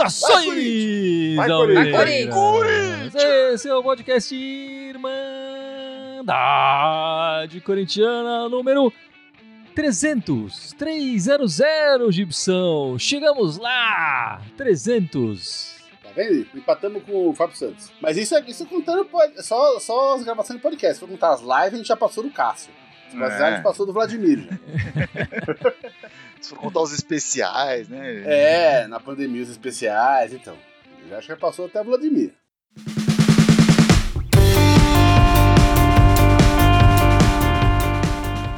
Saudações! Vai! Corinthians! Esse é o podcast Irmandade Corintiana número 300. 300, Gibson. Chegamos lá! 300. Tá vendo? Empatamos com o Fábio Santos. Mas isso é isso contando pod- só, só as gravações de podcast. Se for contar as lives, a gente já passou do Cássio. Se for as É. a gente passou do Vladimir. já. Se for contar os especiais, né? É, na pandemia, os especiais, então. Já acho que já passou até o Vladimir.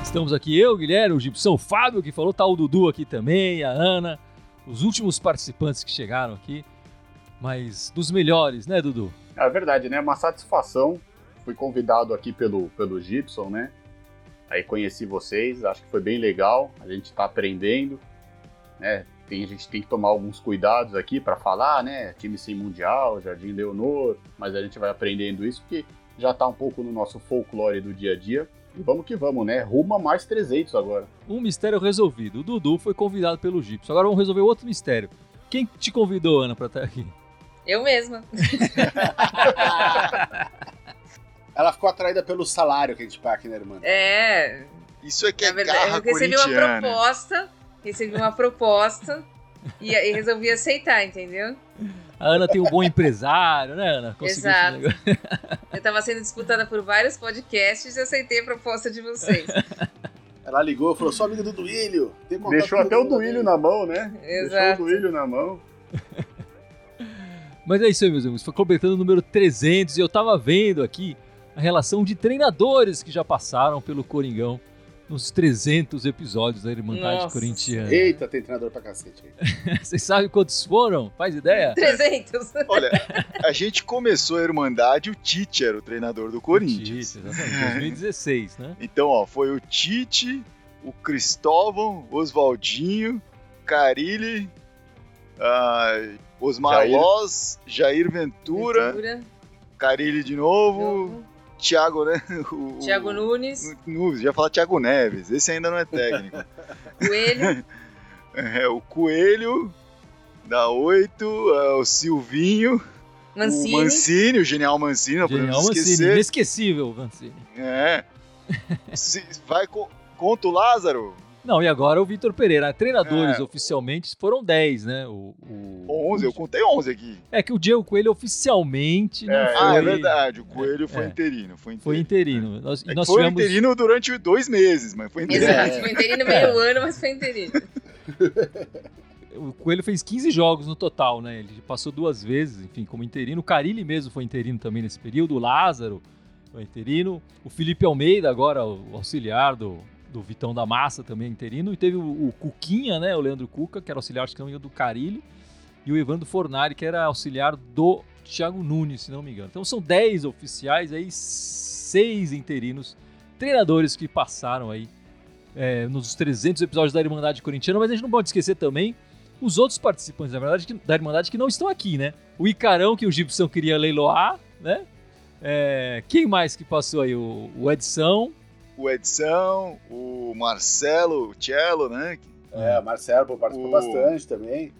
Estamos aqui eu, Guilherme, o Gibson, o Fábio, que falou, tá o Dudu aqui também, a Ana, os últimos participantes que chegaram aqui. Mas dos melhores, né, Dudu? É verdade, né? Uma satisfação. Fui convidado aqui pelo, pelo Gibson, né? Aí conheci vocês, acho que foi bem legal. A gente tá aprendendo, né? Tem, a gente tem que tomar alguns cuidados aqui para falar, né? Time sem mundial, Jardim Leonor, mas a gente vai aprendendo isso porque já tá um pouco no nosso folclore do dia a dia. E vamos que vamos, né? Rumo a mais 300 agora. Um mistério resolvido. O Dudu foi convidado pelo Gibson. Agora vamos resolver outro mistério. Quem te convidou, Ana, pra estar aqui? Eu mesma. Ela ficou atraída pelo salário que a gente paga aqui, né, irmã? É, Isso é que na é verdade, garra eu recebi uma proposta, recebi uma proposta e, e resolvi aceitar, entendeu? A Ana tem um bom empresário, né, Ana? Conseguiu Exato. Eu tava sendo disputada por vários podcasts e aceitei a proposta de vocês. Ela ligou e falou: sou amiga do Duílio. Deixou até o Duílio Duílio na mão, né? Exato. Deixou o Duílio na mão. Mas é isso aí, meus amigos. Foi completando o número 300 e eu tava vendo aqui a relação de treinadores que já passaram pelo Coringão nos 300 episódios da Irmandade Nossa. Corintiana. Eita, tem treinador pra cacete aí. Vocês sabem quantos foram? Faz ideia? 300. Olha, a gente começou a Irmandade, o Tite era o treinador do Corinthians. Tite, exatamente. 2016, né? Então, ó, foi o Tite, o Cristóvão, Oswaldinho, Carilli, ah, Osmar Jair. Loz, Jair Ventura, Ventura, Carilli de novo, novo, Thiago, né? O, Thiago Nunes, Nunes, já falar Thiago Neves, esse ainda não é técnico. Coelho, É, o Coelho, da 8, o Silvinho, o Mancini. Mancini, o genial Mancini, não podemos Genial Mancini, esquecer. inesquecível Mancini. É. Se- vai co contra o Lázaro, Não, e agora o Vitor Pereira. Treinadores É. oficialmente foram 10, né? O, o- 11, eu contei 11 aqui. É que o Diego Coelho oficialmente não É, foi. Ah, é verdade, o Coelho foi É. interino. Foi interino. Foi interino. Nós, É nós foi tivemos. interino durante dois meses, mas foi interino. Exato, foi interino meio ano, mas foi interino. O Coelho fez 15 jogos no total, né? Ele passou duas vezes, enfim, como interino. O Carilli mesmo foi interino também nesse período. O Lázaro foi interino. O Felipe Almeida, agora o auxiliar do, do Vitão da Massa, também interino. E teve o, o Cuquinha, né? O Leandro Cuca, que era auxiliar me engano, do Carilli. E o Evandro Fornari, que era auxiliar do Thiago Nunes, se não me engano. Então são 10 oficiais aí, seis interinos, treinadores que passaram aí é, nos 300 episódios da Irmandade Corintiana, mas a gente não pode esquecer também os outros participantes da, verdade, que- da Irmandade que não estão aqui, né? O Icarão, que o Gibson queria leiloar, né? É, quem mais que passou aí? O, o Edson. O Edson, o Marcelo, o Cello, né? É, o Marcelo participou O- bastante também.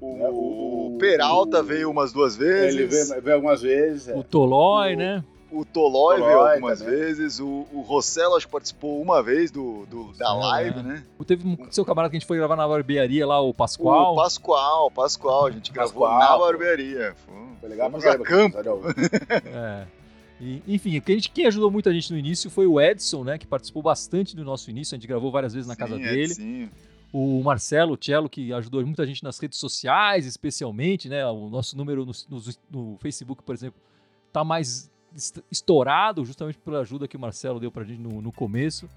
O, É, o- o Peralta o- veio umas duas vezes. Ele veio, veio algumas vezes. é. O Tolói, O- né? O Tolói veio algumas também. vezes. O, o Rossello acho que participou uma vez do, do- da Rossello, live, é. né? Teve um seu camarada que a gente foi gravar na barbearia lá, o Pascoal. O Pascoal, Pascoal. A gente gravou Pascoal, na pô. barbearia. Foi legal pra caramba. campo. É. E, enfim, quem, quem ajudou muito a gente no início foi o Edson, né? Que participou bastante do nosso início. A gente gravou várias vezes na casa Sim, dele. Sim. O Marcelo, o Cello, que ajudou muita gente nas redes sociais, especialmente, né? O nosso número no, no- no Facebook, por exemplo, tá mais est- estourado, justamente pela ajuda que o Marcelo deu pra gente no, no começo.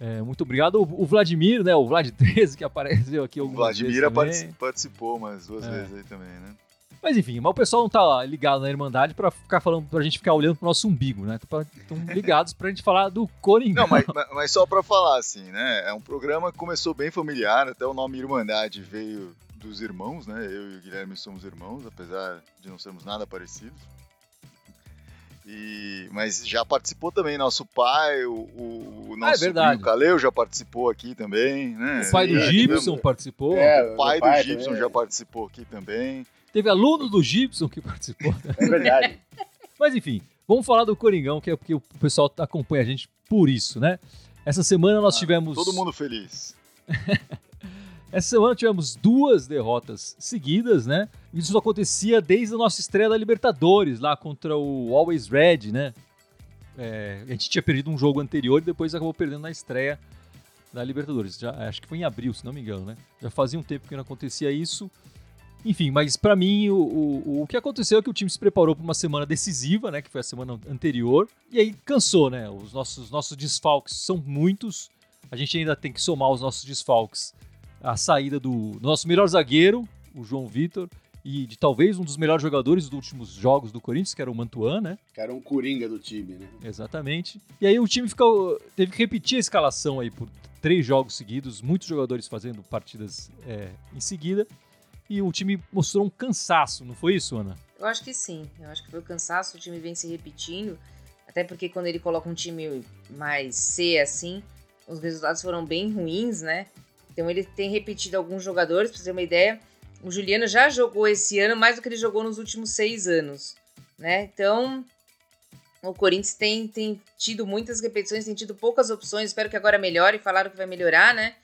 É, muito obrigado. O, o Vladimir, né? O Vlad 13, que apareceu aqui O algumas vezes Vladimir partici- participou umas duas É. vezes aí também, né? Mas enfim, mas o pessoal não tá ligado na Irmandade pra ficar falando, pra gente ficar olhando pro nosso umbigo, né? Estão ligados pra gente falar do Coringão. Não, mas, mas- mas só pra falar assim, né? É um programa que começou bem familiar, até o nome Irmandade veio dos irmãos, né? Eu e o Guilherme somos irmãos, apesar de não sermos nada parecidos. E, mas já participou também nosso pai, o, o, o Ah, é nosso verdade. o Caleu já participou aqui também, né? O pai do Gibson participou. É, O pai do Gibson também. já participou aqui também. Teve aluno do Gibson que participou. É verdade. Mas enfim, vamos falar do Coringão, que é porque o pessoal acompanha a gente por isso, né? Essa semana nós Ah, tivemos. Todo mundo feliz. Essa semana tivemos duas derrotas seguidas, né? Isso acontecia desde a nossa estreia da Libertadores, lá contra o Always Red, né? É, a gente tinha perdido um jogo anterior e depois acabou perdendo na estreia da Libertadores. Já, acho que foi em abril, se não me engano, né? Já fazia um tempo que não acontecia isso. Enfim, mas pra mim o, o, o que aconteceu é que o time se preparou para uma semana decisiva, né? Que foi a semana anterior. E aí cansou, né? Os nossos, nossos desfalques são muitos. A gente ainda tem que somar os nossos desfalques a saída do nosso melhor zagueiro, o João Vitor, e de talvez um dos melhores jogadores dos últimos jogos do Corinthians, que era o Mantuan, né? Que era um coringa do time, né? Exatamente. E aí o time ficou, teve que repetir a escalação aí por três jogos seguidos, muitos jogadores fazendo partidas é, em seguida, e o time mostrou um cansaço, não foi isso, Ana? Eu acho que sim. Eu acho que foi o cansaço, o time vem se repetindo. Até porque quando ele coloca um time mais C assim, os resultados foram bem ruins, né? Então ele tem repetido alguns jogadores, pra você ter uma ideia. O Juliano já jogou esse ano mais do que ele jogou nos últimos seis anos, né? Então o Corinthians tem, tem tido muitas repetições, tem tido poucas opções. Espero que agora melhore. Falaram que vai melhorar, né?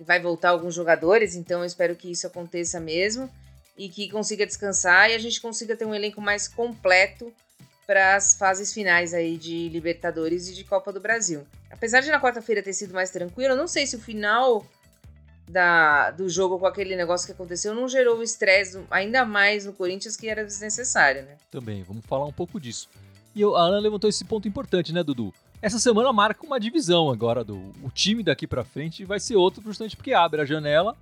Vai voltar alguns jogadores, então eu espero que isso aconteça mesmo e que consiga descansar e a gente consiga ter um elenco mais completo para as fases finais aí de Libertadores e de Copa do Brasil. Apesar de na quarta-feira ter sido mais tranquilo, eu não sei se o final da, do jogo com aquele negócio que aconteceu não gerou o estresse ainda mais no Corinthians que era desnecessário, né? Também, vamos falar um pouco disso. E a Ana levantou esse ponto importante, né, Dudu? Essa semana marca uma divisão agora do o time daqui pra frente vai ser outro justamente porque abre a janela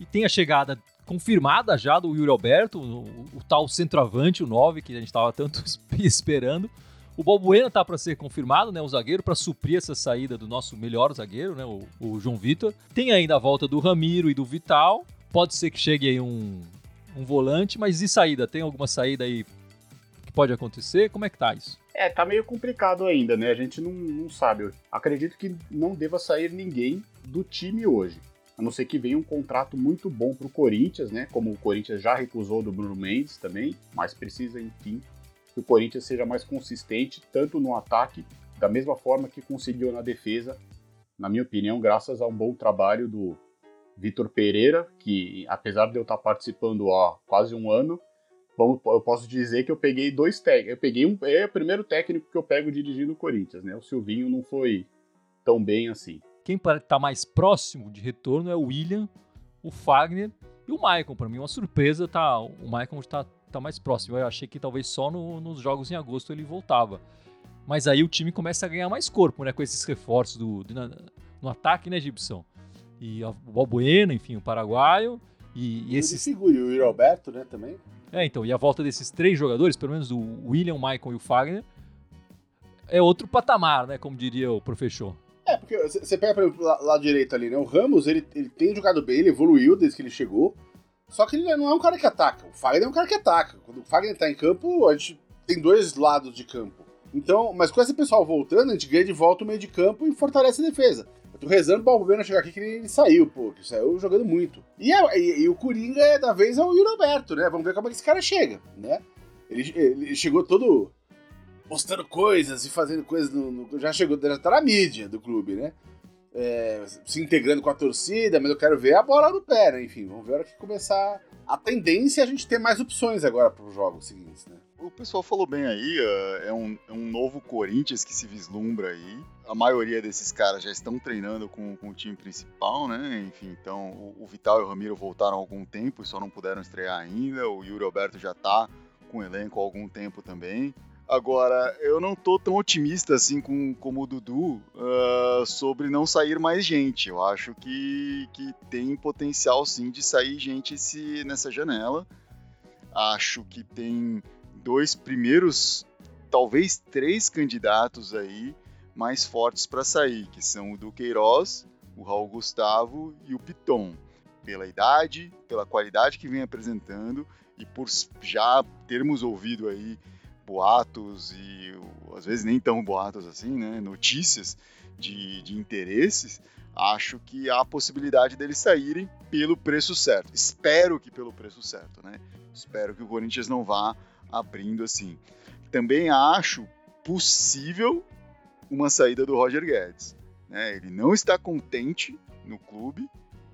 e tem a chegada confirmada já do Yuri Alberto, o, o tal centroavante, o 9 que a gente tava tanto esperando. O Balbuena tá para ser confirmado, né, o zagueiro para suprir essa saída do nosso melhor zagueiro, né, o, o João Vitor. Tem ainda a volta do Ramiro e do Vital. Pode ser que chegue aí um, um volante, mas e saída? Tem alguma saída aí que pode acontecer? Como é que tá isso? É, tá meio complicado ainda, né? A gente não, não sabe. Acredito que não deva sair ninguém do time hoje. A não ser que venha um contrato muito bom pro Corinthians, né? Como o Corinthians já recusou do Bruno Mendes também, mas precisa, enfim, que o Corinthians seja mais consistente, tanto no ataque, da mesma forma que conseguiu na defesa, na minha opinião, graças a um bom trabalho do Vitor Pereira, que apesar de eu estar participando há quase um ano, vamos- eu posso dizer que eu peguei dois técnicos. Eu peguei um. É o primeiro técnico que eu pego dirigindo o Corinthians, né? O Silvinho não foi tão bem assim. Quem está mais próximo de retorno é o William, o Fagner e o Maicon. Para mim, uma surpresa, tá, o Maicon está tá mais próximo. Eu achei que talvez só no- nos jogos em agosto ele voltava. Mas aí o time começa a ganhar mais corpo, né? Com esses reforços do, do- na- no ataque, né, Gibson? E a- o Balbuena, enfim, o paraguaio. E, e esses. Figura, e o Yuri Alberto, né, também. É, então, e a volta desses três jogadores, pelo menos o William, o Maicon e o Fagner, é outro patamar, né? Como diria o professor. É, porque você pega, por exemplo, lá direito ali, né? O Ramos, ele, ele tem jogado bem, ele evoluiu desde que ele chegou. Só que ele não é um cara que ataca. O Fagner é um cara que ataca. Quando o Fagner tá em campo, a gente tem dois lados de campo. Então, mas com esse pessoal voltando, a gente ganha de volta o meio de campo e fortalece a defesa. Tô rezando pro Balbuena chegar aqui que ele saiu, pô, que saiu jogando muito. E, é- e- e o Coringa é, da vez é o Yuri Alberto, né? Vamos ver como é que esse cara chega, né? Ele, ele chegou todo postando coisas e fazendo coisas no, no- já chegou, já tá na mídia do clube, né? É, se integrando com a torcida, mas eu quero ver a bola no pé, né? Enfim, vamos ver a hora que começar. A tendência é a gente ter mais opções agora para os jogos seguintes, né? O pessoal falou bem aí, é- é um, é um novo Corinthians que se vislumbra aí. A maioria desses caras já estão treinando com, com o time principal, né? Enfim, então o, o Vital e o Ramiro voltaram há algum tempo e só não puderam estrear ainda. O Yuri Alberto já tá com o elenco há algum tempo também. Agora, eu não tô tão otimista assim com, como o Dudu ah, sobre não sair mais gente. Eu acho que, que tem potencial sim de sair gente esse, nessa janela. Acho que tem dois primeiros, talvez três candidatos aí mais fortes para sair, que são o Duqueiroz, o Raul Gustavo e o Piton. Pela idade, pela qualidade que vem apresentando e por já termos ouvido aí boatos e às vezes nem tão boatos assim, né? Notícias de, de interesses, acho que há a possibilidade deles saírem pelo preço certo. Espero que pelo preço certo, né? Espero que o Corinthians não vá abrindo assim. Também acho possível uma saída do Roger Guedes. Né? Ele não está contente no clube,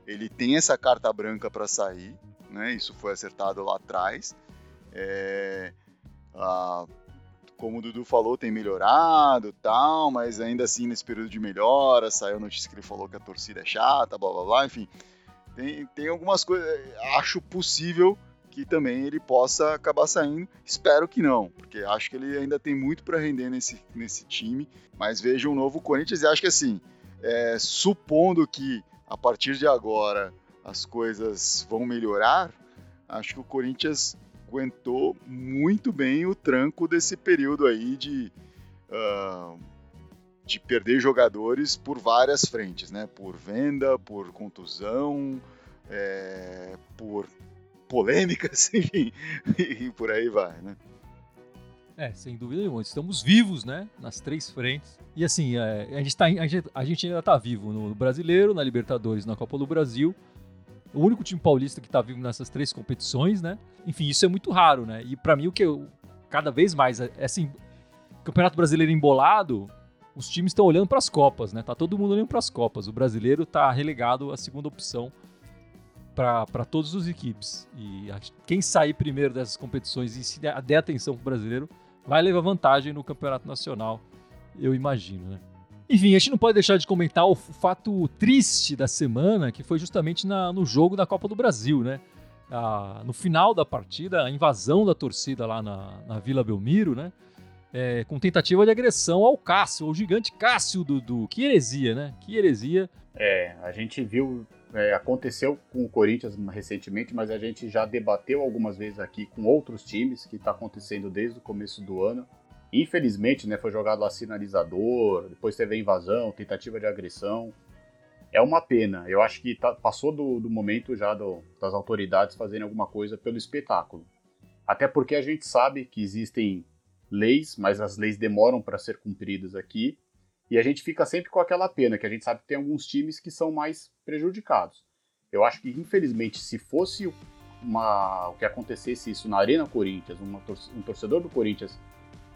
ele tem essa carta branca para sair, né? Isso foi acertado lá atrás. É, a, como o Dudu falou, tem melhorado tal, mas ainda assim nesse período de melhora, saiu a notícia que ele falou que a torcida é chata, blá blá blá, enfim. Tem, tem algumas coisas. Acho possível que também ele possa acabar saindo. Espero que não, porque acho que ele ainda tem muito para render nesse, nesse time. Mas vejo um novo Corinthians e acho que assim, é, supondo que a partir de agora as coisas vão melhorar, acho que o Corinthians aguentou muito bem o tranco desse período aí de, uh, de perder jogadores por várias frentes, né? Por venda, por contusão, é, por polêmicas, enfim, e por aí vai, né? É, sem dúvida nenhuma. Estamos vivos, né? Nas três frentes. E assim, é, a, gente tá, a, gente, a gente ainda está vivo no Brasileiro, na Libertadores, na Copa do Brasil o único time paulista que está vivo nessas três competições, né? Enfim, isso é muito raro, né? E para mim o que eu cada vez mais é, é assim, Campeonato Brasileiro embolado, os times estão olhando para as copas, né? Tá todo mundo olhando para as copas. O brasileiro está relegado à segunda opção para todas as equipes. E quem sair primeiro dessas competições e se der atenção para o brasileiro vai levar vantagem no Campeonato Nacional, eu imagino, né? Enfim, a gente não pode deixar de comentar o fato triste da semana, que foi justamente na, no jogo da Copa do Brasil, né? Ah, no final da partida, a invasão da torcida lá na, na Vila Belmiro, né? É, com tentativa de agressão ao Cássio, ao gigante Cássio Dudu. Que heresia, né? Que heresia. É, a gente viu, é, aconteceu com o Corinthians recentemente, mas a gente já debateu algumas vezes aqui com outros times, que está acontecendo desde o começo do ano. Infelizmente, né, foi jogado lá sinalizador, depois teve a invasão, tentativa de agressão. É uma pena. Eu acho que tá, passou do, do momento já do, das autoridades fazerem alguma coisa pelo espetáculo. Até porque a gente sabe que existem leis, mas as leis demoram para ser cumpridas aqui. E a gente fica sempre com aquela pena, que a gente sabe que tem alguns times que são mais prejudicados. Eu acho que, infelizmente, se fosse uma, o que acontecesse isso na Arena Corinthians, uma, um torcedor do Corinthians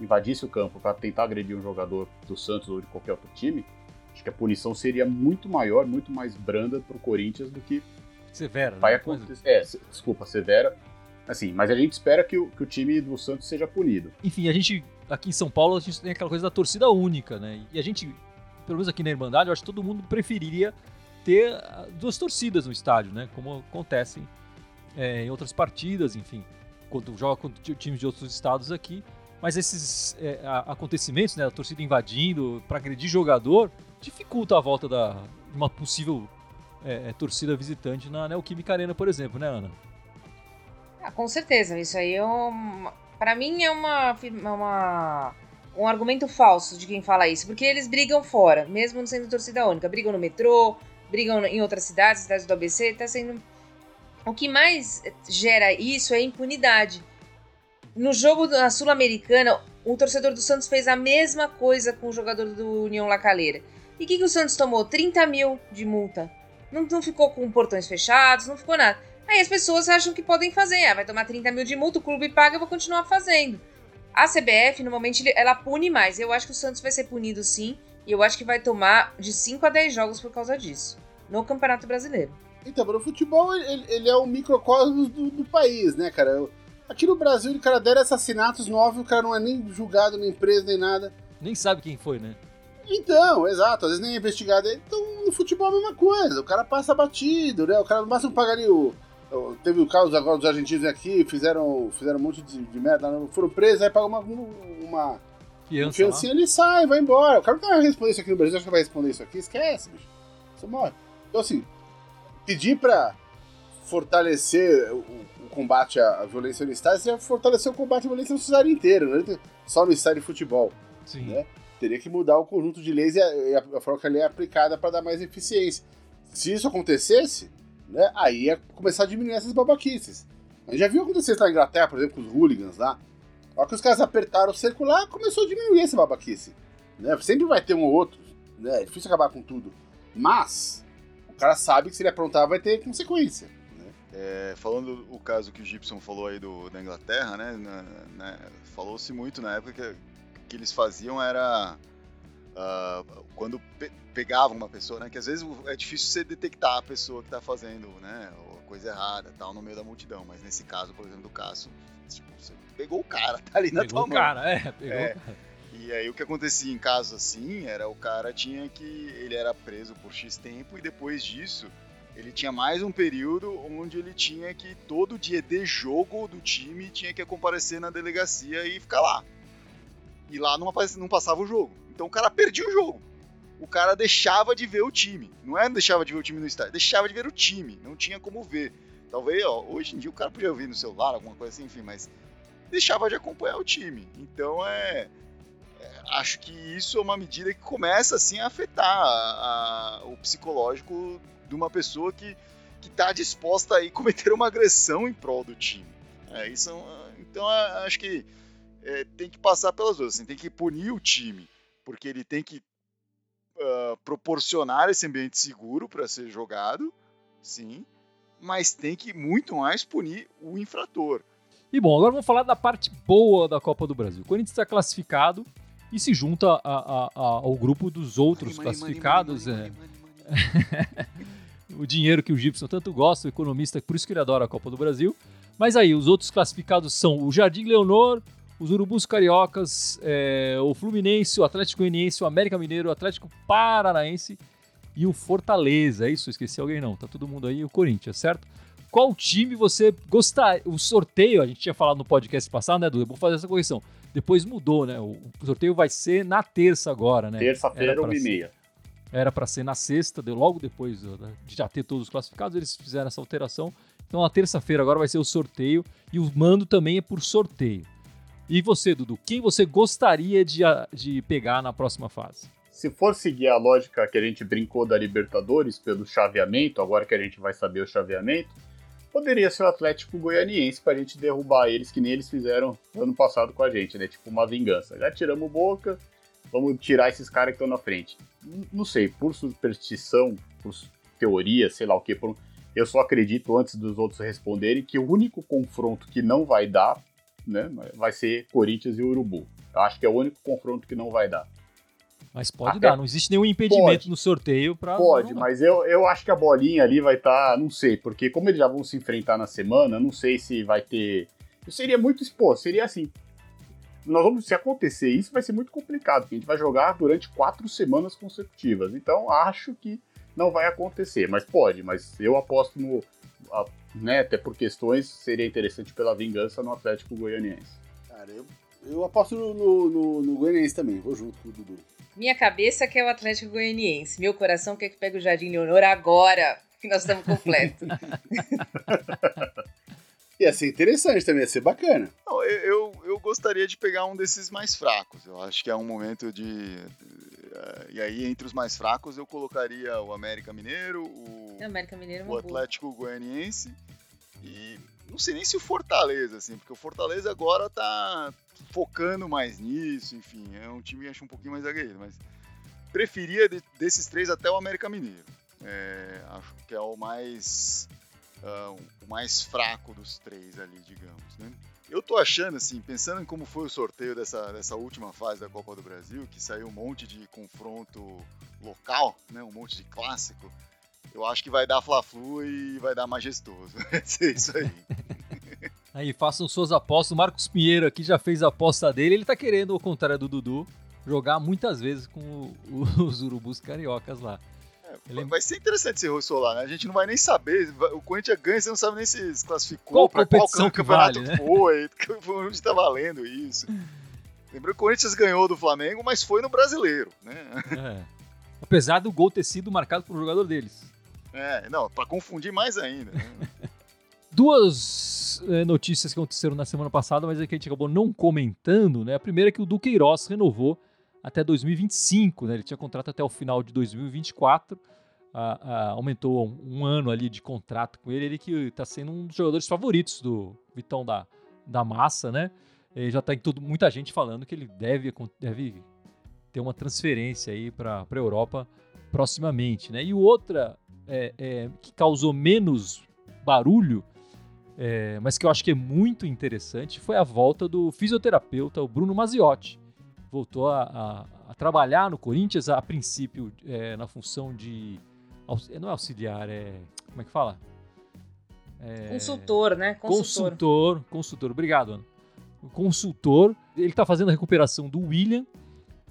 invadisse o campo para tentar agredir um jogador do Santos ou de qualquer outro time, acho que a punição seria muito maior, muito mais branda para o Corinthians do que severa. Vai né? acontecer. É, desculpa, severa. Assim, mas a gente espera que o, que o time do Santos seja punido. Enfim, a gente aqui em São Paulo a gente tem aquela coisa da torcida única, né? E a gente, pelo menos aqui na Irmandade, eu acho que todo mundo preferiria ter ah, duas torcidas no estádio, né? Como acontecem é, em outras partidas, enfim, quando joga com times de outros estados aqui. Mas esses é, acontecimentos, né, a torcida invadindo para agredir jogador, dificulta a volta da uma possível é, é, torcida visitante na Neoquímica Arena, por exemplo, né, Ana? Ah, com certeza. Isso aí é um, para mim é uma, uma um argumento falso de quem fala isso, porque eles brigam fora, mesmo não sendo torcida única, brigam no metrô, brigam em outras cidades, cidades do ABC, tá sendo o que mais gera isso é impunidade. No jogo da Sul-Americana, o torcedor do Santos fez a mesma coisa com o jogador do União Lacaleira. E o que, que o Santos tomou? 30 mil de multa. Não, não ficou com portões fechados, não ficou nada. Aí as pessoas acham que podem fazer. Ah, vai tomar 30 mil de multa, o clube paga, eu vou continuar fazendo. A CBF, normalmente, ela pune mais. Eu acho que o Santos vai ser punido sim. E eu acho que vai tomar de 5 a 10 jogos por causa disso. No Campeonato Brasileiro. Então, o futebol, ele, ele é o microcosmos do, do, país, né, cara? Aqui no Brasil, o cara der assassinatos nove, o cara não é nem julgado, nem preso, nem nada. Nem sabe quem foi, né? Então, exato, às vezes nem é investigado. Então, no futebol é a mesma coisa, o cara passa batido, né? O cara no máximo pagaria o. Teve o caso agora dos argentinos aqui, fizeram, fizeram um monte de, de merda, foram presos, aí pagam uma, uma, Fiança, fiancinha, ele sai, vai embora. O cara não vai responder isso aqui no Brasil, acho que vai responder isso aqui, esquece, bicho. Você morre. Então, assim, pedir pra fortalecer o, combate à violência no estádio, você fortalecer o combate à violência no estádio inteiro, né? Só no estádio de futebol. Sim. Né? Teria que mudar o conjunto de leis e a, e a forma que a lei é aplicada para dar mais eficiência. Se isso acontecesse, né, aí ia começar a diminuir essas babaquices. A gente já viu acontecer na Inglaterra, por exemplo, com os hooligans lá. A hora que os caras apertaram o circular, começou a diminuir essa babaquice. Né? Sempre vai ter um ou outro. Né? É difícil acabar com tudo. Mas, o cara sabe que se ele aprontar vai ter consequência. Né? É, falando o caso que o Gibson falou aí do, da Inglaterra, né? né Falou-se muito na época que, que eles faziam era. Uh, quando pe pegavam uma pessoa, né? Que às vezes é difícil você detectar a pessoa que está fazendo, né? Coisa errada, tal, no meio da multidão. Mas nesse caso, por exemplo, do Cássio, tipo, você pegou o cara, tá ali na pegou tua mão. Cara, é, pegou é, o cara. E aí o que acontecia em casos assim era o cara tinha que. ele era preso por X tempo e depois disso ele tinha mais um período onde ele tinha que todo dia de jogo do time tinha que comparecer na delegacia e ficar lá. E lá não, não passava o jogo. Então o cara perdia o jogo. O cara deixava de ver o time. Não é deixava de ver o time no estádio, deixava de ver o time. Não tinha como ver. Talvez, ó, hoje em dia o cara podia ver no celular, alguma coisa assim, enfim, mas deixava de acompanhar o time. Então é, é acho que isso é uma medida que começa assim a afetar a, a, o psicológico de uma pessoa que que está disposta a cometer uma agressão em prol do time. É, isso, é então é, acho que é, tem que passar pelas duas, assim, tem que punir o time, porque ele tem que uh, proporcionar esse ambiente seguro para ser jogado, sim, mas tem que muito mais punir o infrator. E bom, agora vamos falar da parte boa da Copa do Brasil. O Corinthians está classificado e se junta a, a, a, ao grupo dos outros money, classificados. Money, money, é. o dinheiro que o Gibson tanto gosta, o economista, por isso que ele adora a Copa do Brasil. Mas aí, os outros classificados são o Jardim Leonor, os Urubus Cariocas, é, o Fluminense, o Atlético Goianiense, o América Mineiro, o Atlético Paranaense e o Fortaleza. É isso? Esqueci alguém não. Tá todo mundo aí, o Corinthians, certo? Qual time você gostaria? O sorteio, a gente tinha falado no podcast passado, né, Dudu? Vou fazer essa correção. Depois mudou, né? O sorteio vai ser na terça agora, né? Terça-feira, uma e meia. Era para ser na sexta, deu logo depois né, de já ter todos os classificados, eles fizeram essa alteração. Então, na terça-feira agora vai ser o sorteio e o mando também é por sorteio. E você, Dudu, quem você gostaria de, de pegar na próxima fase? Se for seguir a lógica que a gente brincou da Libertadores pelo chaveamento, agora que a gente vai saber o chaveamento, poderia ser o Atlético Goianiense para a gente derrubar eles, que nem eles fizeram ano passado com a gente, né? Tipo uma vingança. Já tiramos boca, vamos tirar esses caras que estão na frente. Não sei, por superstição, por teoria, sei lá o que, por... eu só acredito antes dos outros responderem que o único confronto que não vai dar, né, vai ser Corinthians e Urubu. Eu acho que é o único confronto que não vai dar. Mas pode Até dar, não existe nenhum impedimento pode, no sorteio para. Pode, mas eu, eu acho que a bolinha ali vai estar, tá, não sei, porque como eles já vão se enfrentar na semana, não sei se vai ter. Seria muito expor, seria assim. Nós vamos, se acontecer isso, vai ser muito complicado, porque a gente vai jogar durante quatro semanas consecutivas. Então acho que não vai acontecer, mas pode, mas eu aposto no. Né, até por questões, seria interessante pela vingança no Atlético Goianiense. Cara, eu, eu aposto no, no, no Goianiense também, vou junto com o Dudu. Minha cabeça quer o Atlético Goianiense. Meu coração quer que pegue o Jardim Leonor agora, que nós estamos completos. ia ser interessante também, ia ser bacana. Não, eu, eu, eu, gostaria de pegar um desses mais fracos. Eu acho que é um momento de. Uh, e aí, entre os mais fracos, eu colocaria o América Mineiro, o, América Mineiro é o Atlético boa. Goianiense e não sei nem se o Fortaleza, assim, porque o Fortaleza agora tá focando mais nisso, enfim, é um time acho um pouquinho mais aguerrido, mas preferia de, desses três até o América Mineiro. É, acho que é o mais uh, o mais fraco dos três ali, digamos, né? Eu tô achando, assim, pensando em como foi o sorteio dessa, dessa última fase da Copa do Brasil, que saiu um monte de confronto local, né? Um monte de clássico. Eu acho que vai dar Fla-Flu e vai dar majestoso. Ser isso aí. Aí, façam suas apostas. O Marcos Pinheiro aqui já fez a aposta dele. Ele tá querendo, ao contrário do Dudu, jogar muitas vezes com os urubus cariocas lá. É, Ele... Vai ser interessante esse Rosso lá, né? A gente não vai nem saber. O Corinthians ganha, você não sabe nem se se classificou, qual competição qual campeonato vale, né? foi, onde tá valendo isso. Lembrou que o Corinthians ganhou do Flamengo, mas foi no brasileiro, né? É. Apesar do gol ter sido marcado por um jogador deles. É, não, para confundir mais ainda. Né? Duas é, notícias que aconteceram na semana passada, mas é que a gente acabou não comentando, né? A primeira é que o Duqueiroz renovou até 2025, né? Ele tinha contrato até o final de 2024. aumentou um, um, ano ali de contrato com ele, ele que está sendo um dos jogadores favoritos do Vitão da, da Massa, né? E já está muita gente falando que ele deve, deve ter uma transferência aí para a Europa proximamente. Né? E outra é, é, que causou menos barulho, é, mas que eu acho que é muito interessante, foi a volta do fisioterapeuta, o Bruno Maziotti. Voltou a, a, a trabalhar no Corinthians, a princípio é, na função de. Não é auxiliar, é. Como é que fala? É, consultor, né? Consultor. Consultor, consultor. Obrigado, Ana. Consultor. Ele está fazendo a recuperação do William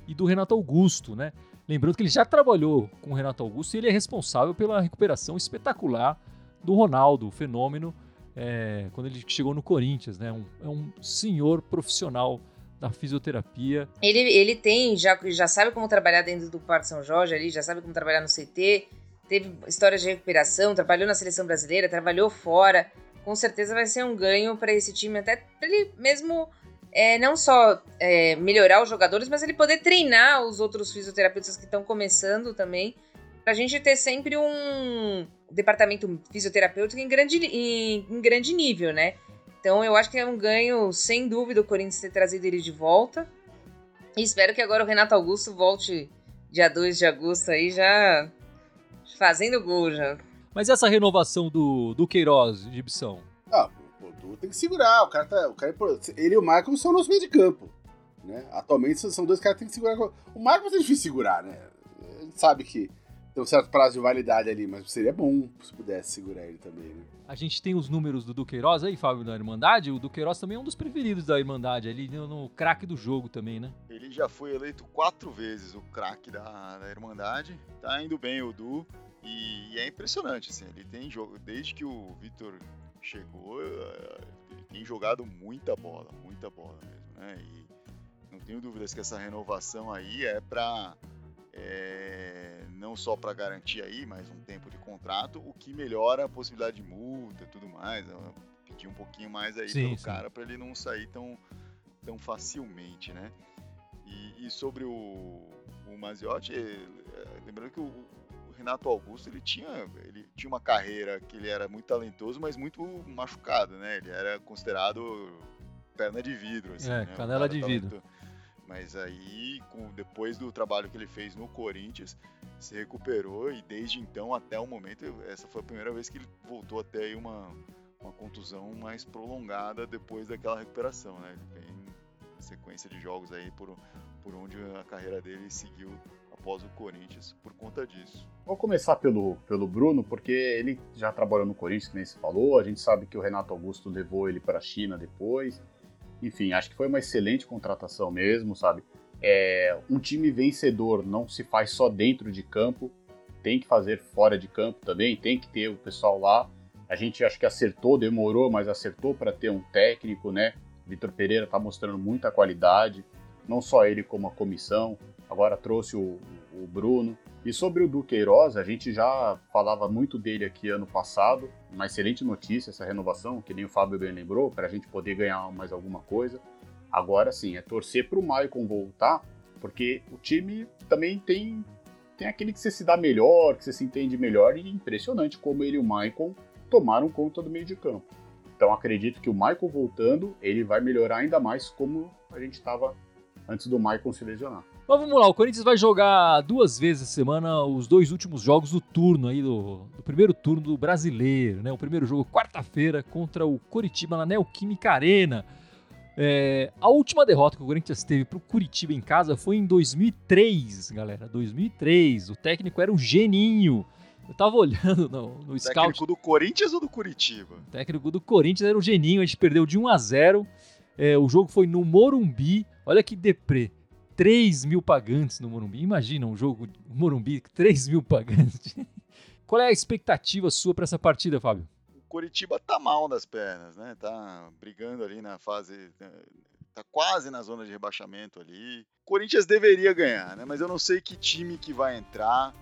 e do Renato Augusto, né? Lembrando que ele já trabalhou com o Renato Augusto e ele é responsável pela recuperação espetacular do Ronaldo, o fenômeno, é, quando ele chegou no Corinthians, né? Um, é um senhor profissional da fisioterapia. Ele, ele tem, já, já sabe como trabalhar dentro do Parque São Jorge ali, já sabe como trabalhar no CT, teve histórias de recuperação, trabalhou na seleção brasileira, trabalhou fora. Com certeza vai ser um ganho para esse time, até para ele mesmo é, não só é, melhorar os jogadores, mas ele poder treinar os outros fisioterapeutas que estão começando também, para a gente ter sempre um departamento fisioterapêutico em grande, em, em, grande nível, né? Então eu acho que é um ganho, sem dúvida, o Corinthians ter trazido ele de volta. E espero que agora o Renato Augusto volte dia 2 de agosto aí já fazendo gol já. Mas essa renovação do, do Queiroz, Gibson, ah, o tem que segurar. O cara tá. O cara, é ele e o Michael são nosso meio de campo. Né? Atualmente são dois caras que tem que segurar. O Michael é difícil segurar, né? A gente sabe que tem um certo prazo de validade ali, mas seria bom se pudesse segurar ele também, né? A gente tem os números do Duqueiroz aí, Fábio, da Irmandade. O Duqueiroz também é um dos preferidos da Irmandade, ali no, no craque do jogo também, né? Ele já foi eleito quatro vezes o craque da, da Irmandade. Tá indo bem o Du. E, e é impressionante, assim. Ele tem jogo. Desde que o Vitor chegou, eh, ele tem jogado muita bola, muita bola mesmo, né? E não tenho dúvidas que essa renovação aí é para é, não só para garantir aí mais um tempo de contrato, o que melhora a possibilidade de multa e tudo mais. Pedir um pouquinho mais aí sim, pelo sim. cara para ele não sair tão, tão facilmente, né? E, e sobre o, o Maziotti, eh, lembrando que o, Renato Augusto ele tinha, ele tinha uma carreira que ele era muito talentoso, mas muito machucado, né? Ele era considerado perna de vidro, assim, é, né? canela de vidro. Mas aí, com, depois do trabalho que ele fez no Corinthians, se recuperou e desde então até o momento, essa foi a primeira vez que ele voltou a ter uma, uma contusão mais prolongada depois daquela recuperação, né? Ele uma sequência de jogos aí por, por onde a carreira dele seguiu após o Corinthians por conta disso. Vou começar pelo, pelo Bruno, porque ele já trabalhou no Corinthians, que nem se falou. A gente sabe que o Renato Augusto levou ele para a China depois. Enfim, acho que foi uma excelente contratação mesmo, sabe? É, um time vencedor não se faz só dentro de campo, tem que fazer fora de campo também, tem que ter o pessoal lá. A gente acho que acertou, demorou, mas acertou para ter um técnico, né? Vitor Pereira está mostrando muita qualidade, não só ele como a comissão agora trouxe o, o Bruno. E sobre o Duqueiroz, a gente já falava muito dele aqui ano passado. Uma excelente notícia essa renovação, que nem o Fábio bem lembrou, para a gente poder ganhar mais alguma coisa. Agora sim, é torcer para o Maicon voltar, porque o time também tem, tem aquele que você se dá melhor, que você se entende melhor, e impressionante como ele e o Maicon tomaram conta do meio de campo. Então acredito que o Maicon voltando, ele vai melhorar ainda mais como a gente estava antes do Maicon se lesionar. Mas vamos lá, o Corinthians vai jogar duas vezes a semana os dois últimos jogos do turno aí, do, do primeiro turno do brasileiro, né? O primeiro jogo quarta-feira contra o Curitiba na Neoquímica Arena. É, a última derrota que o Corinthians teve para o Curitiba em casa foi em 2003, galera. 2003. O técnico era o Geninho. Eu tava olhando no, no o scout. Técnico do Corinthians ou do Curitiba? O técnico do Corinthians era o Geninho. A gente perdeu de 1 a 0. É, o jogo foi no Morumbi. Olha que deprê. 3 mil pagantes no Morumbi. Imagina um jogo Morumbi, 3 mil pagantes. Qual é a expectativa sua para essa partida, Fábio? O Coritiba tá mal das pernas, né? Tá brigando ali na fase. Tá quase na zona de rebaixamento ali. O Corinthians deveria ganhar, né? Mas eu não sei que time que vai entrar.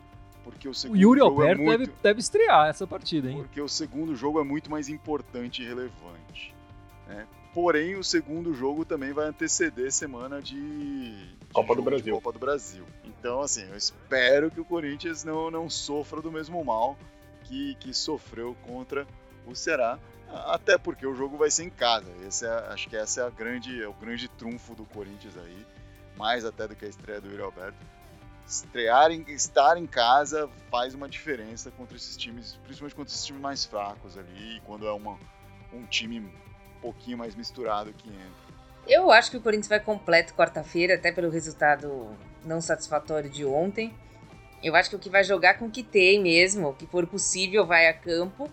Porque o segundo o Yuri é Alberto é muito... deve, deve estrear essa partida, hein? Porque o segundo jogo é muito mais importante e relevante. Né? Porém, o segundo jogo também vai anteceder semana de, de Copa do Brasil. Copa do Brasil. Então, assim, eu espero que o Corinthians não, não sofra do mesmo mal que, que sofreu contra o Ceará. Até porque o jogo vai ser em casa. Esse é, acho que essa é a grande, é o grande trunfo do Corinthians aí, mais até do que a estreia do Yuri Alberto. Estrear, em, estar em casa faz uma diferença contra esses times, principalmente contra esses times mais fracos ali, quando é uma, um time pouquinho mais misturado que entra. Eu acho que o Corinthians vai completo quarta-feira, até pelo resultado não satisfatório de ontem. Eu acho que o que vai jogar com o que tem mesmo, o que for possível, vai a campo.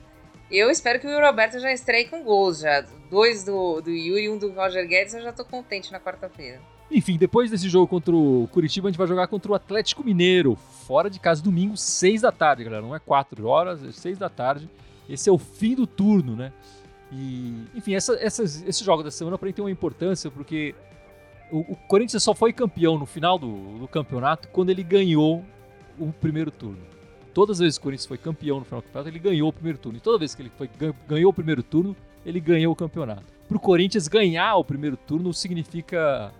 Eu espero que o Roberto já estreie com gols já. Dois do, do Yuri e um do Roger Guedes, eu já tô contente na quarta-feira. Enfim, depois desse jogo contra o Curitiba, a gente vai jogar contra o Atlético Mineiro, fora de casa, domingo, 6 da tarde, galera. Não é 4 horas, é 6 da tarde. Esse é o fim do turno, né? E, enfim, essa, essas, esse jogo da semana para mim tem uma importância, porque o, o, Corinthians só foi campeão no final do, do campeonato quando ele ganhou o primeiro turno. Todas as vezes que o Corinthians foi campeão no final do campeonato, ele ganhou o primeiro turno. E toda vez que ele foi, ganhou o primeiro turno, ele ganhou o campeonato. Para o Corinthians ganhar o primeiro turno significa.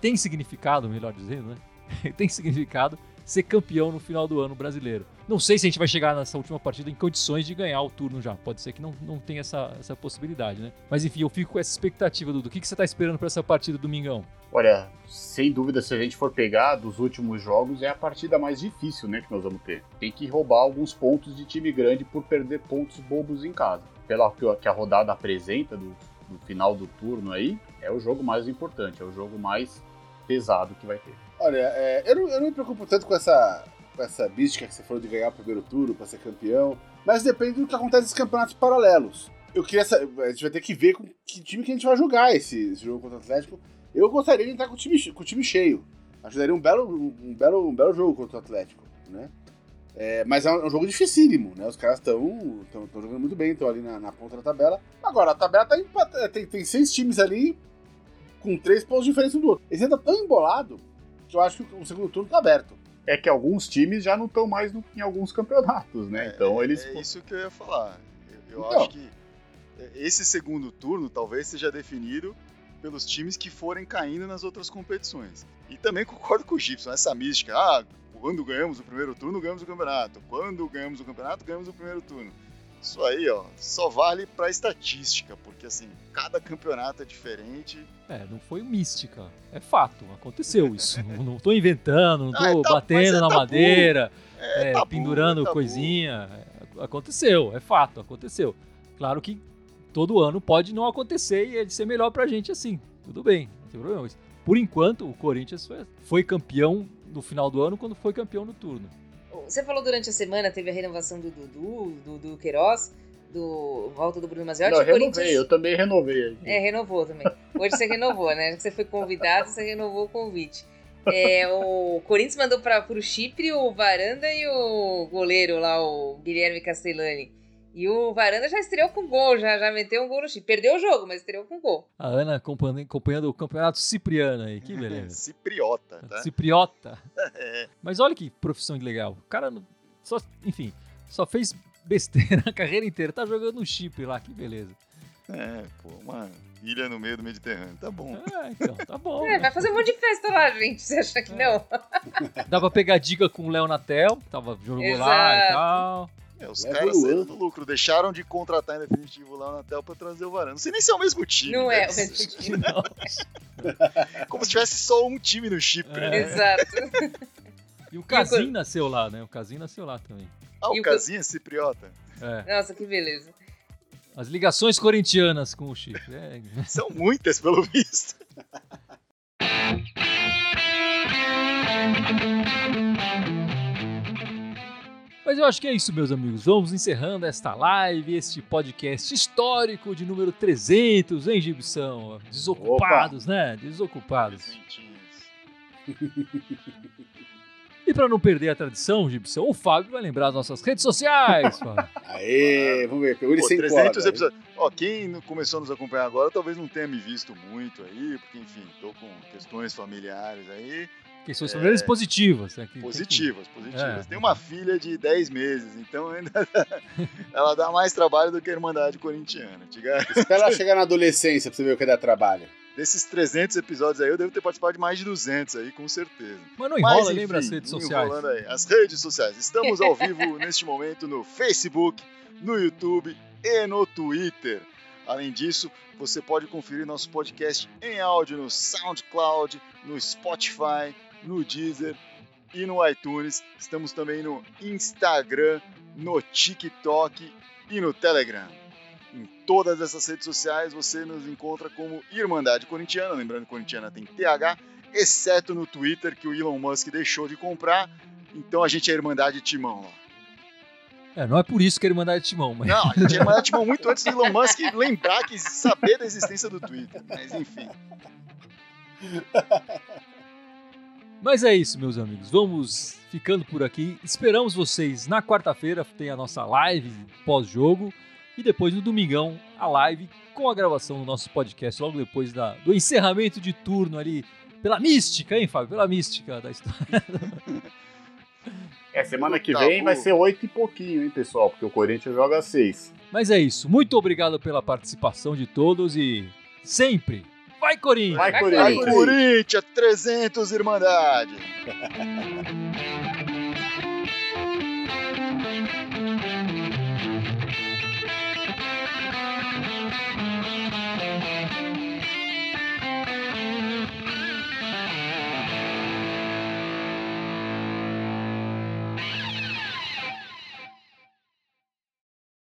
Tem significado, melhor dizendo, né? tem significado ser campeão no final do ano brasileiro. Não sei se a gente vai chegar nessa última partida em condições de ganhar o turno já. Pode ser que não, não tenha essa, essa possibilidade, né? Mas enfim, eu fico com essa expectativa, Dudu. O que, que você está esperando para essa partida domingão? Olha, sem dúvida, se a gente for pegar dos últimos jogos, é a partida mais difícil, né, que nós vamos ter. Tem que roubar alguns pontos de time grande por perder pontos bobos em casa. Pela que a rodada apresenta do, do final do turno aí, é o jogo mais importante, é o jogo mais pesado que vai ter. Olha, é, eu, não, eu, não, me preocupo tanto com essa, com essa mística que você falou de ganhar o primeiro turno para ser campeão, mas depende do que acontece nos campeonatos paralelos. Eu queria a gente vai ter que ver com que time que a gente vai jogar esse, esse jogo contra o Atlético. Eu gostaria de entrar com o time, com o time cheio. Ajudaria um belo, um, belo, um belo jogo contra o Atlético, né? É, mas é um, é um, jogo dificílimo, né? Os caras estão jogando muito bem, estão ali na, na, ponta da tabela. Agora, a tabela tá tem, tem seis times ali com três pontos de diferença um do outro. Esse ainda tão embolado eu acho que o segundo turno tá aberto. É que alguns times já não estão mais no, em alguns campeonatos, né? É, então eles. É isso que eu ia falar. Eu, eu então. acho que esse segundo turno talvez seja definido pelos times que forem caindo nas outras competições. E também concordo com o Gibson, essa mística, ah, quando ganhamos o primeiro turno, ganhamos o campeonato. Quando ganhamos o campeonato, ganhamos o primeiro turno. Isso aí, ó, só vale pra estatística, porque assim, cada campeonato é diferente. É, não foi mística. É fato, aconteceu isso. não tô inventando, não tô ah, tá, batendo é na madeira, é, é, pendurando coisinha. É, aconteceu, é fato, aconteceu. Claro que todo ano pode não acontecer e ele ser melhor pra gente assim. Tudo bem, não tem problema. Por enquanto, o Corinthians foi, foi campeão no final do ano quando foi campeão no turno. Você falou durante a semana, teve a renovação do Dudu, do Dudu Queiroz, do volta do Bruno Maziotti. Não, eu renovei, Corinthians... eu também renovei. É, renovou também. Hoje você renovou, né? Você foi convidado, você renovou o convite. É, o Corinthians mandou para o Chipre o Varanda e o goleiro lá, o Guilherme Castellani. E o Varanda já estreou com gol, já, já meteu um gol no Chile. Perdeu o jogo, mas estreou com gol. A Ana acompanhando, acompanhando o campeonato cipriano aí, que beleza. Cipriota, tá? Cipriota. é. Mas olha que profissão legal. O cara, só, enfim, só fez besteira a carreira inteira. Tá jogando no Chipre lá, que beleza. É, pô, uma ilha no meio do Mediterrâneo, tá bom. É, então, tá bom. É, né? vai fazer um monte de festa lá, gente, você acha que é. não? Dá pra pegar dica com o Léo Natel, tava jogando Exato. lá e tal. É, os é caras saíram do lucro, deixaram de contratar em definitivo lá na Tel pra trazer o Varane. Não sei nem se é o mesmo time. Não é o mesmo time. Não. Como se tivesse só um time no Chipre. É. Né? Exato. E o Casim nasceu lá, né? O Casim nasceu lá também. Ah, o, o Casim é cipriota? É. Nossa, que beleza. As ligações corintianas com o Chipre. É. São muitas, pelo visto. Mas eu acho que é isso, meus amigos. Vamos encerrando esta live, este podcast histórico de número 300, hein, Gibson? Desocupados, Opa. né? Desocupados. e para não perder a tradição, Gibson, o Fábio vai lembrar as nossas redes sociais. Aê, vamos ver, pegou ele sem 300 corda, episódios. Ó, quem começou a nos acompanhar agora talvez não tenha me visto muito aí, porque enfim, tô com questões familiares aí. Questões é, familiares positivas. Né? positivas, positivas. É. Tem uma filha de 10 meses, então ainda ela dá mais trabalho do que a Irmandade Corintiana. Espera ela chegar na adolescência pra você ver o que dá trabalho. Desses 300 episódios aí, eu devo ter participado de mais de 200 aí, com certeza. Mas não enrola, Mas, enfim, lembra as redes sociais. Aí. As redes sociais. Estamos ao vivo neste momento no Facebook, no YouTube e no Twitter. Além disso, você pode conferir nosso podcast em áudio no SoundCloud, no Spotify, no Deezer e no iTunes. Estamos também no Instagram, no TikTok e no Telegram. Em todas essas redes sociais você nos encontra como Irmandade Corintiana, lembrando que Corintiana tem TH, exceto no Twitter que o Elon Musk deixou de comprar. Então a gente é Irmandade Timão lá. É, não é por isso que ele mandar Timão, mas. Não, a gente ia mandar Timão muito antes do Elon Musk lembrar que saber da existência do Twitter. Mas enfim. Mas é isso, meus amigos. Vamos ficando por aqui. Esperamos vocês na quarta-feira, tem a nossa live pós-jogo. E depois no domingão, a live com a gravação do nosso podcast, logo depois da, do encerramento de turno ali. Pela mística, hein, Fábio? Pela mística da história. É, semana que vem vai ser oito e pouquinho, hein, pessoal? Porque o Corinthians joga seis. Mas é isso. Muito obrigado pela participação de todos e sempre vai Corinthians! Vai, Vai, Corinthians! Corinthians, 300 Irmandade!